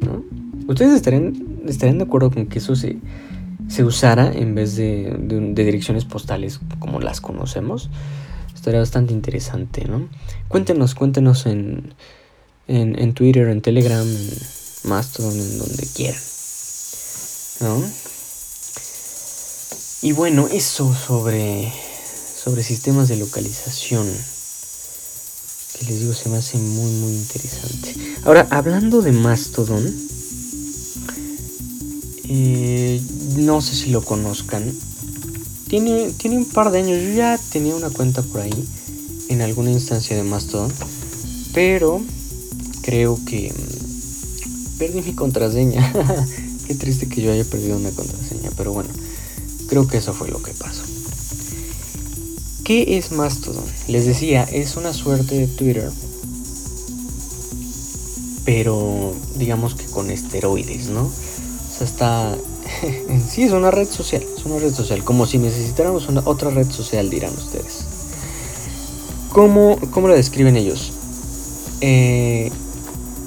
Speaker 1: ¿no? ¿Ustedes estarían, estarían de acuerdo con que eso se, se usara en vez de, de, direcciones postales como las conocemos? Estaría bastante interesante, ¿no? Cuéntenos, cuéntenos en, en, en Twitter, en Telegram, en Mastodon, en donde quieran, ¿no? Y bueno, eso sobre, sobre sistemas de localización. Que les digo, se me hace muy, muy interesante. Ahora, hablando de Mastodon, eh, no sé si lo conozcan. Tiene, tiene un par de años. Yo ya tenía una cuenta por ahí. En alguna instancia de Mastodon. Pero creo que mm, perdí mi contraseña. Qué triste que yo haya perdido una contraseña. Pero bueno. Creo que eso fue lo que pasó. ¿Qué es Mastodon? Les decía, es una suerte de Twitter, pero digamos que con esteroides, ¿no? O sea, está... sí, es una red social, es una red social, como si necesitáramos una, otra red social, dirán ustedes. ¿Cómo, cómo la describen ellos? Eh,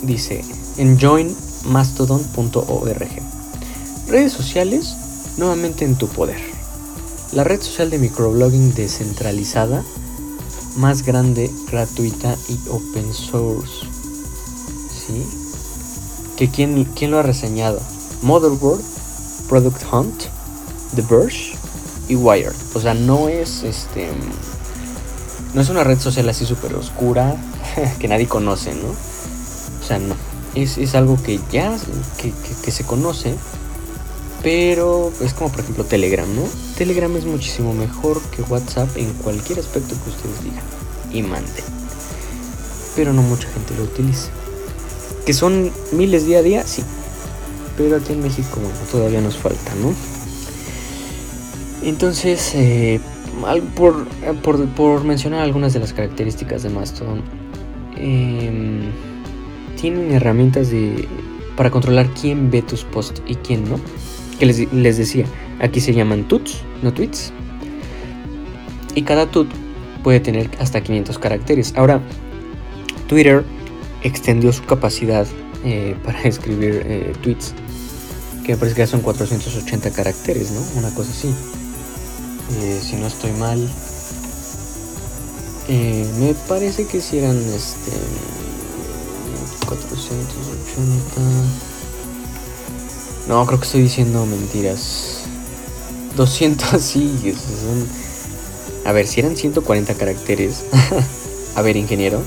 Speaker 1: dice, en joinmastodon.org. Redes sociales nuevamente en tu poder. La red social de microblogging descentralizada, más grande, gratuita y open source. ¿Sí? ¿Que quién, quién lo ha reseñado? Motherboard, Product Hunt, The Verge y Wired. O sea, no es este. No es una red social así súper oscura que nadie conoce, ¿no? O sea, no. Es, es algo que ya que, que se conoce, pero es como por ejemplo Telegram, ¿no? Telegram es muchísimo mejor que WhatsApp en cualquier aspecto que ustedes digan y manden. Pero no mucha gente lo utiliza. Que son miles día a día, sí. Pero aquí en México, todavía nos falta, ¿no? Entonces, eh, por, por, mencionar algunas de las características de Mastodon, em, tienen herramientas de, para controlar quién ve tus posts y quién no que les, decía, aquí se llaman tuts, no tweets. Y cada tut puede tener hasta 500 caracteres. Ahora, Twitter extendió su capacidad eh, para escribir eh, tweets, que me parece que son 480 caracteres, ¿no? Una cosa así. Eh, si no estoy mal, me parece que si eran este 480. No, creo que estoy diciendo mentiras. 200, sí, A ver, si eran 140 caracteres. A ver, ingeniero.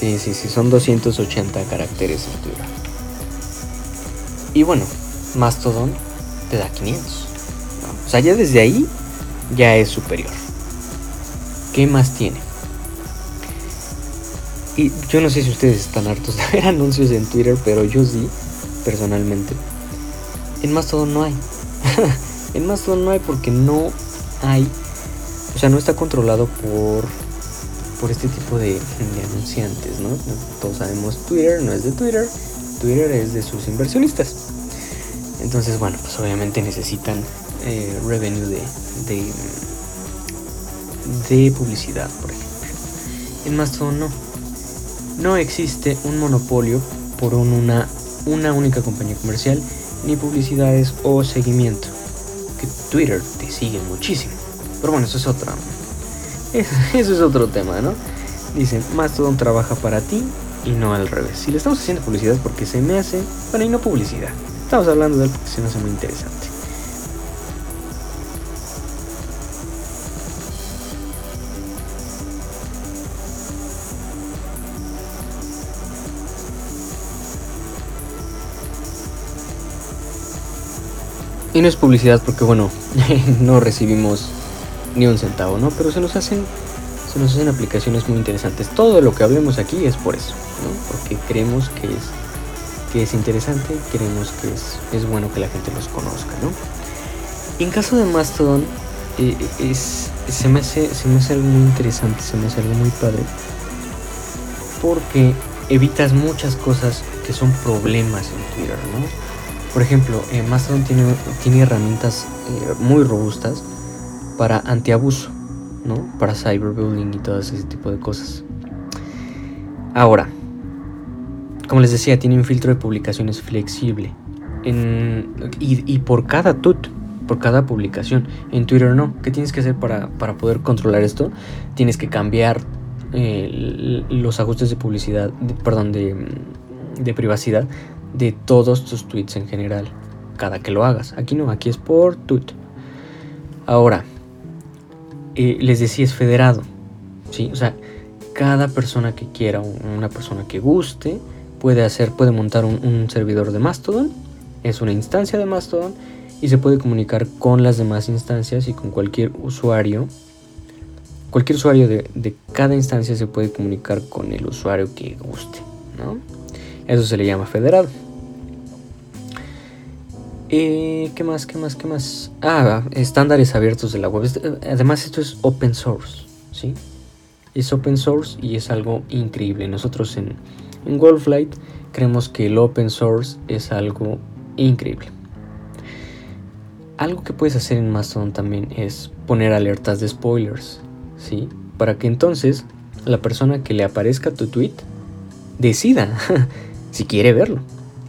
Speaker 1: Sí, sí, sí, son 280 caracteres en. Y bueno, Mastodon te da 500. O sea, ya desde ahí ya es superior. ¿Qué más tiene? Y yo no sé si ustedes están hartos de ver anuncios en Twitter, pero yo sí, personalmente. En Mastodon no hay. en Mastodon no hay porque no hay. O sea, no está controlado por por este tipo de, anunciantes, ¿no? Todos sabemos Twitter no es de Twitter, Twitter es de sus inversionistas. Entonces, bueno, pues obviamente necesitan eh, revenue de, de, publicidad, por ejemplo. En Mastodon no no existe un monopolio por una, una única compañía comercial, ni publicidades o seguimiento. Que Twitter te sigue muchísimo. Pero bueno, eso es otro. Eso es otro tema, ¿no? Dicen, Mastodon trabaja para ti y no al revés. Si le estamos haciendo publicidad es porque se me hace, bueno, y no publicidad. Estamos hablando de algo que se me hace muy interesante. Y no es publicidad porque, bueno, no recibimos ni un centavo, ¿no? Pero se nos hacen, se nos hacen aplicaciones muy interesantes. Todo lo que hablemos aquí es por eso, ¿no? Porque creemos que es, que es interesante, creemos que es, es bueno que la gente los conozca, ¿no? en caso de Mastodon, eh, es, se, me hace, se me hace algo muy interesante, se me hace algo muy padre. Porque evitas muchas cosas que son problemas en Twitter, ¿no? Por ejemplo, eh, Mastodon tiene, tiene herramientas eh, muy robustas para antiabuso, ¿no? Para cyberbullying y todo ese tipo de cosas. Ahora, como les decía, tiene un filtro de publicaciones flexible. y, por cada tut, por cada publicación. En Twitter no. ¿Qué tienes que hacer para, poder controlar esto? Tienes que cambiar eh, los ajustes de publicidad, perdón, de, de privacidad de todos tus tweets en general, cada que lo hagas. Aquí no, aquí es por tweet. Ahora, eh, les decía, es federado. ¿sí? O sea, cada persona que quiera, una persona que guste, puede hacer, puede montar un, servidor de Mastodon. Es una instancia de Mastodon y se puede comunicar con las demás instancias y con cualquier usuario. Cualquier usuario de, de cada instancia se puede comunicar con el usuario que guste, ¿no? Eso se le llama federado. Eh, ¿Qué más? ¿Qué más? ¿Qué más? Ah, estándares abiertos de la web. Además, esto es open source, ¿sí? Es open source y es algo increíble. Nosotros en, en Wolflight creemos que el open source es algo increíble. Algo que puedes hacer en Mastodon también es poner alertas de spoilers, ¿sí? Para que entonces la persona que le aparezca tu tweet decida si quiere verlo.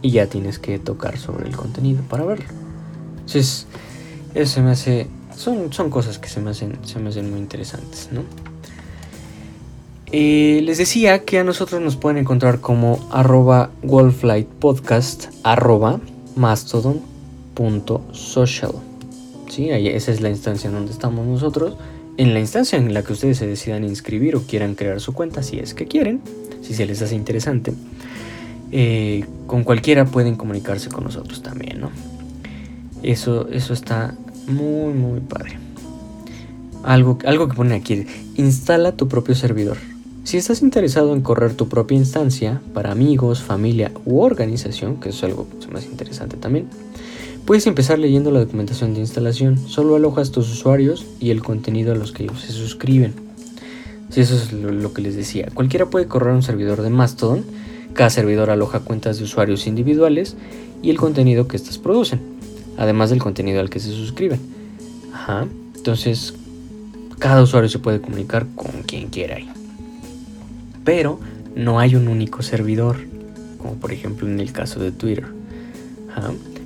Speaker 1: Y ya tienes que tocar sobre el contenido para verlo. Entonces, eso me hace. Son, son cosas que se me hacen, se me hacen muy interesantes, ¿no? Eh, les decía que a nosotros nos pueden encontrar como arroba wolflightpodcast. ¿Sí? Esa es la instancia en donde estamos nosotros. En la instancia en la que ustedes se decidan inscribir o quieran crear su cuenta, si es que quieren, si se les hace interesante. Eh, con cualquiera pueden comunicarse con nosotros también, ¿no? Eso, eso está muy, muy padre. Algo, algo que pone aquí, instala tu propio servidor. Si estás interesado en correr tu propia instancia para amigos, familia u organización, que es algo más interesante también, puedes empezar leyendo la documentación de instalación. Solo alojas tus usuarios y el contenido a los que ellos se suscriben. Si eso es lo que les decía, cualquiera puede correr un servidor de Mastodon cada servidor aloja cuentas de usuarios individuales y el contenido que éstas producen, además del contenido al que se suscriben. Ajá. Entonces, cada usuario se puede comunicar con quien quiera ahí. Pero no hay un único servidor, como por ejemplo en el caso de Twitter.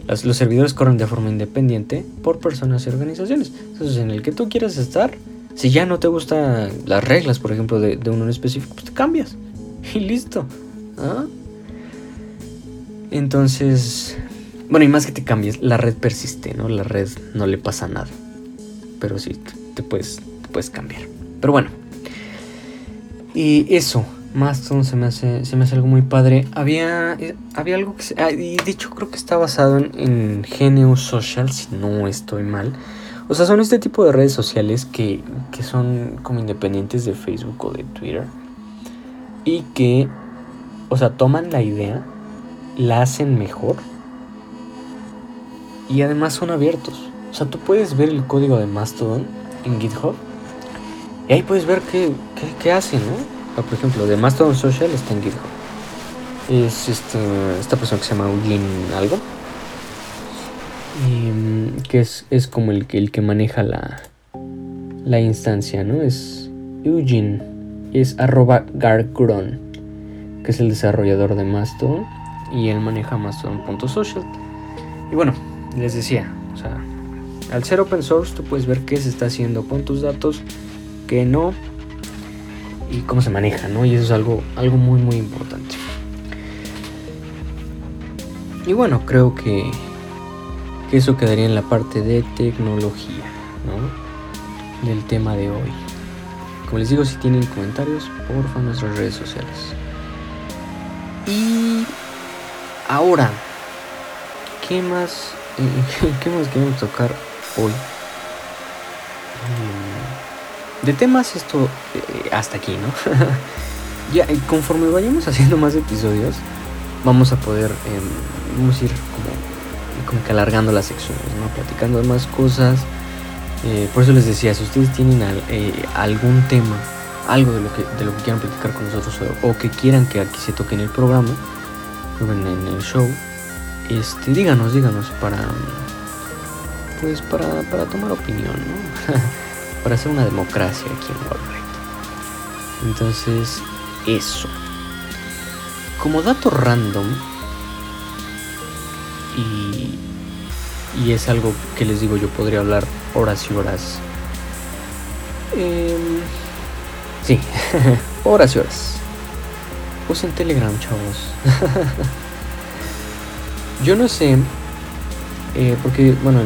Speaker 1: Los, servidores corren de forma independiente por personas y organizaciones. Entonces, en el que tú quieras estar, si ya no te gustan las reglas, por ejemplo, de, uno en específico, pues te cambias. Y listo. ¿ah? Entonces, bueno, y más que te cambies, la red persiste, ¿no? La red no le pasa nada. Pero sí, te puedes, te puedes cambiar. Pero bueno. Y eso, Mastodon se me hace, se me hace algo muy padre. Había, eh, había algo que... Ah, y de hecho creo que está basado en, en Social, si no estoy mal. O sea, son este tipo de redes sociales que, que son como independientes de Facebook o de Twitter. Y que, o sea, toman la idea, la hacen mejor. Y además son abiertos. O sea, tú puedes ver el código de Mastodon en GitHub. Y ahí puedes ver qué, qué, qué hacen, ¿no? por ejemplo, de Mastodon Social está en GitHub. Es este, esta persona que se llama Eugene algo. Mm, que es, es, como el, el que maneja la, la instancia, ¿no? Es Eugene. Es arroba Gargron, que es el desarrollador de Mastodon. Y él maneja Mastodon.social. Y bueno, les decía, al ser open source tú puedes ver qué se está haciendo con tus datos, qué no, y cómo se maneja, ¿no? Y eso es algo, algo muy, muy importante. Y bueno, creo que, que eso quedaría en la parte de tecnología, ¿no? Del tema de hoy. Como les digo, si tienen comentarios, porfa, en nuestras redes sociales. Y ahora, ¿qué más, qué más queremos tocar hoy? De temas esto eh, hasta aquí, ¿no? ya, conforme vayamos haciendo más episodios, vamos a poder, em, vamos a ir como, como que alargando las secciones, ¿no? Platicando más cosas. Eh, por eso les decía, si ustedes tienen eh, algún tema, algo de lo, que, de lo que quieran platicar con nosotros o, que quieran que aquí se toque en el programa, en, en el show, este, díganos, díganos para, pues para, para tomar opinión, ¿no? para hacer una democracia aquí en Warcraft. Entonces, eso. Como dato random, y, y es algo que les digo, yo podría hablar horas y horas. Em, sí, horas y horas. Usen Telegram, chavos. yo no sé, eh, porque, bueno,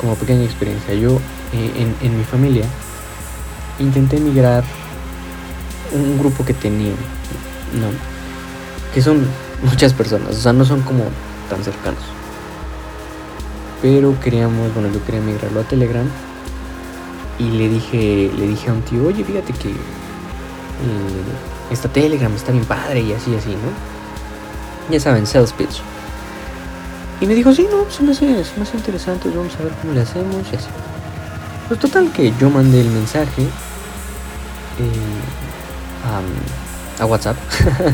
Speaker 1: como pequeña experiencia, yo eh, en, mi familia, intenté migrar un grupo que tenía, ¿no? Que son muchas personas, o sea, no son como tan cercanos. Pero queríamos, bueno, yo quería migrarlo a Telegram y le dije, le dije a un tío, oye, fíjate que eh, esta Telegram está bien padre y así, así, ¿no? Ya saben, sales pitch. Y me dijo, sí, no, se me hace, se me hace interesante, vamos a ver cómo le hacemos y así. Pues total que yo mandé el mensaje eh, a, WhatsApp.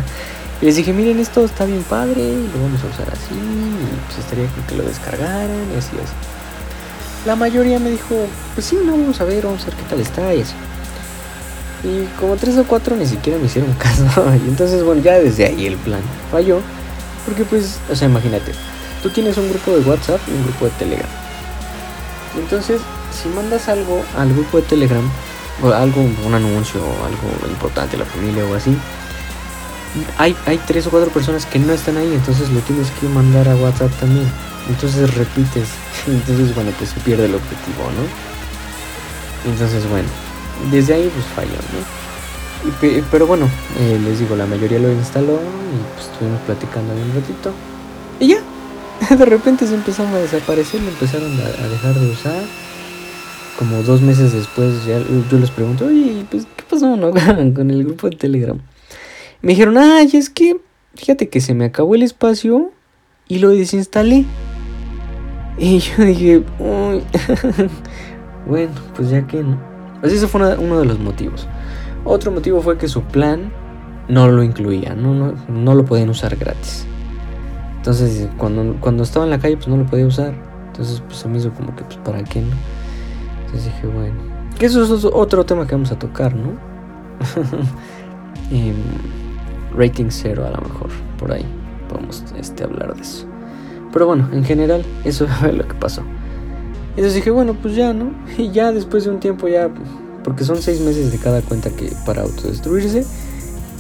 Speaker 1: y les dije, miren, esto está bien padre, lo vamos a usar así, y pues estaría bien que lo descargaran y así, así. La mayoría me dijo, pues sí, no, vamos a ver, vamos a ver qué tal está y así. Y como tres o cuatro ni siquiera me hicieron caso. y entonces, bueno, ya desde ahí el plan falló. Porque pues, o sea, imagínate, tú tienes un grupo de WhatsApp y un grupo de Telegram. Entonces, si mandas algo al grupo de Telegram, o algo, un anuncio algo importante de la familia o así, hay, hay tres o cuatro personas que no están ahí, entonces lo tienes que mandar a WhatsApp también. Entonces repites, entonces bueno, pues se pierde el objetivo, ¿no? Entonces bueno, desde ahí pues falló, ¿no? pero bueno, eh, les digo, la mayoría lo instaló y pues estuvimos platicando un ratito. Y ya, de repente se empezaron a desaparecer, lo empezaron a dejar de usar como dos meses después ya yo les pregunto, oye, pues, ¿qué pasó no? con el grupo de Telegram? Me dijeron, ay, es que, fíjate que se me acabó el espacio y lo desinstalé. Y yo dije, uy, bueno, pues ya que no. Así ese fue uno de los motivos. Otro motivo fue que su plan no lo incluía, no, no, no lo podían usar gratis. Entonces, cuando, cuando estaba en la calle, pues no lo podía usar. Entonces, pues se me hizo como que, pues, ¿para qué no? Entonces dije, bueno, que eso es otro tema que vamos a tocar, ¿no? Em, rating cero a lo mejor, por ahí podemos este, hablar de eso. Pero bueno, en general, eso fue lo que pasó. Entonces dije, bueno, pues ya, ¿no? Y ya después de un tiempo ya, porque son seis meses de cada cuenta que para autodestruirse.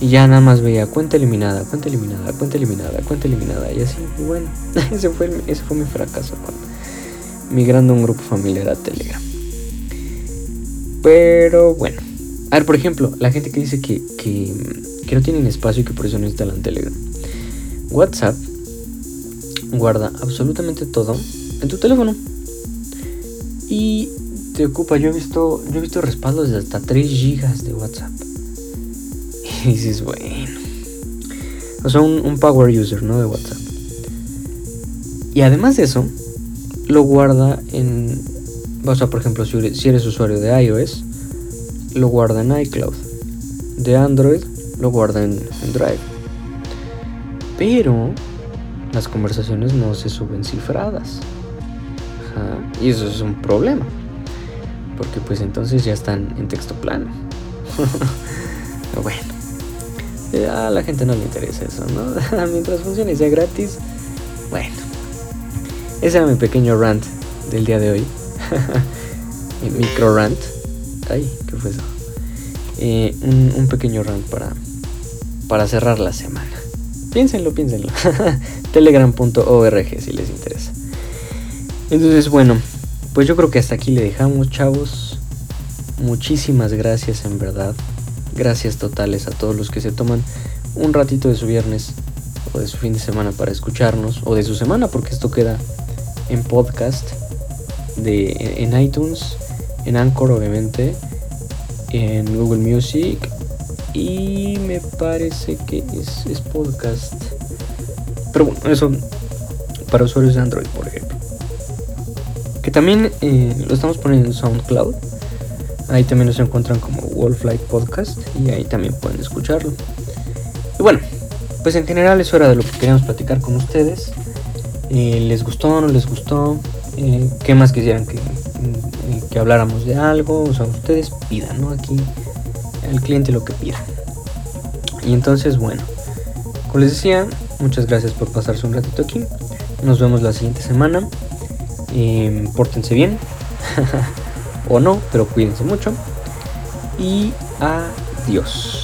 Speaker 1: Y ya nada más veía cuenta eliminada, cuenta eliminada, cuenta eliminada, cuenta eliminada. Y así, y bueno, ese fue, ese fue mi fracaso cuando migrando a un grupo familiar a Telegram. Pero bueno. A ver, por ejemplo, la gente que dice que, que, que no tienen espacio y que por eso no instalan Telegram. WhatsApp guarda absolutamente todo en tu teléfono. Y te ocupa, yo he visto, yo he visto respaldos de hasta 3 GB de WhatsApp. Y dices, bueno. O sea, un, power user, ¿no? De WhatsApp. Y además de eso, lo guarda en. O sea, por ejemplo, si eres usuario de iOS, lo guarda en iCloud. De Android, lo guarda en, Drive. Pero las conversaciones no se suben cifradas. Y eso es un problema. Porque pues entonces ya están en texto plano. bueno. A la gente no le interesa eso, ¿no? Mientras funcione y sea gratis. Bueno. Ese era mi pequeño rant del día de hoy. mi micro rant. Ay, ¿qué fue eso? Eh, un, pequeño rant para, para cerrar la semana. Piénsenlo, piénsenlo. Telegram.org si les interesa. Entonces, bueno, pues yo creo que hasta aquí le dejamos, chavos. Muchísimas gracias en verdad. Gracias totales a todos los que se toman un ratito de su viernes o de su fin de semana para escucharnos o de su semana porque esto queda en podcast en iTunes en Anchor obviamente, en Google Music y me parece que es, podcast. Pero bueno, eso para usuarios de Android, por ejemplo. Que también eh, lo estamos poniendo en SoundCloud. Ahí también nos encuentran como Wolflight Podcast y ahí también pueden escucharlo. Y bueno, pues en general eso era de lo que queríamos platicar con ustedes. Eh, ¿Les gustó o no les gustó? Eh, ¿Qué más quisieran que, que habláramos de algo, o sea, ustedes pidan, ¿no? Aquí el cliente lo que pida. Y entonces, bueno, como les decía, muchas gracias por pasarse un ratito aquí. Nos vemos la siguiente semana. Eh, pórtense bien. o no, pero cuídense mucho. Y adiós.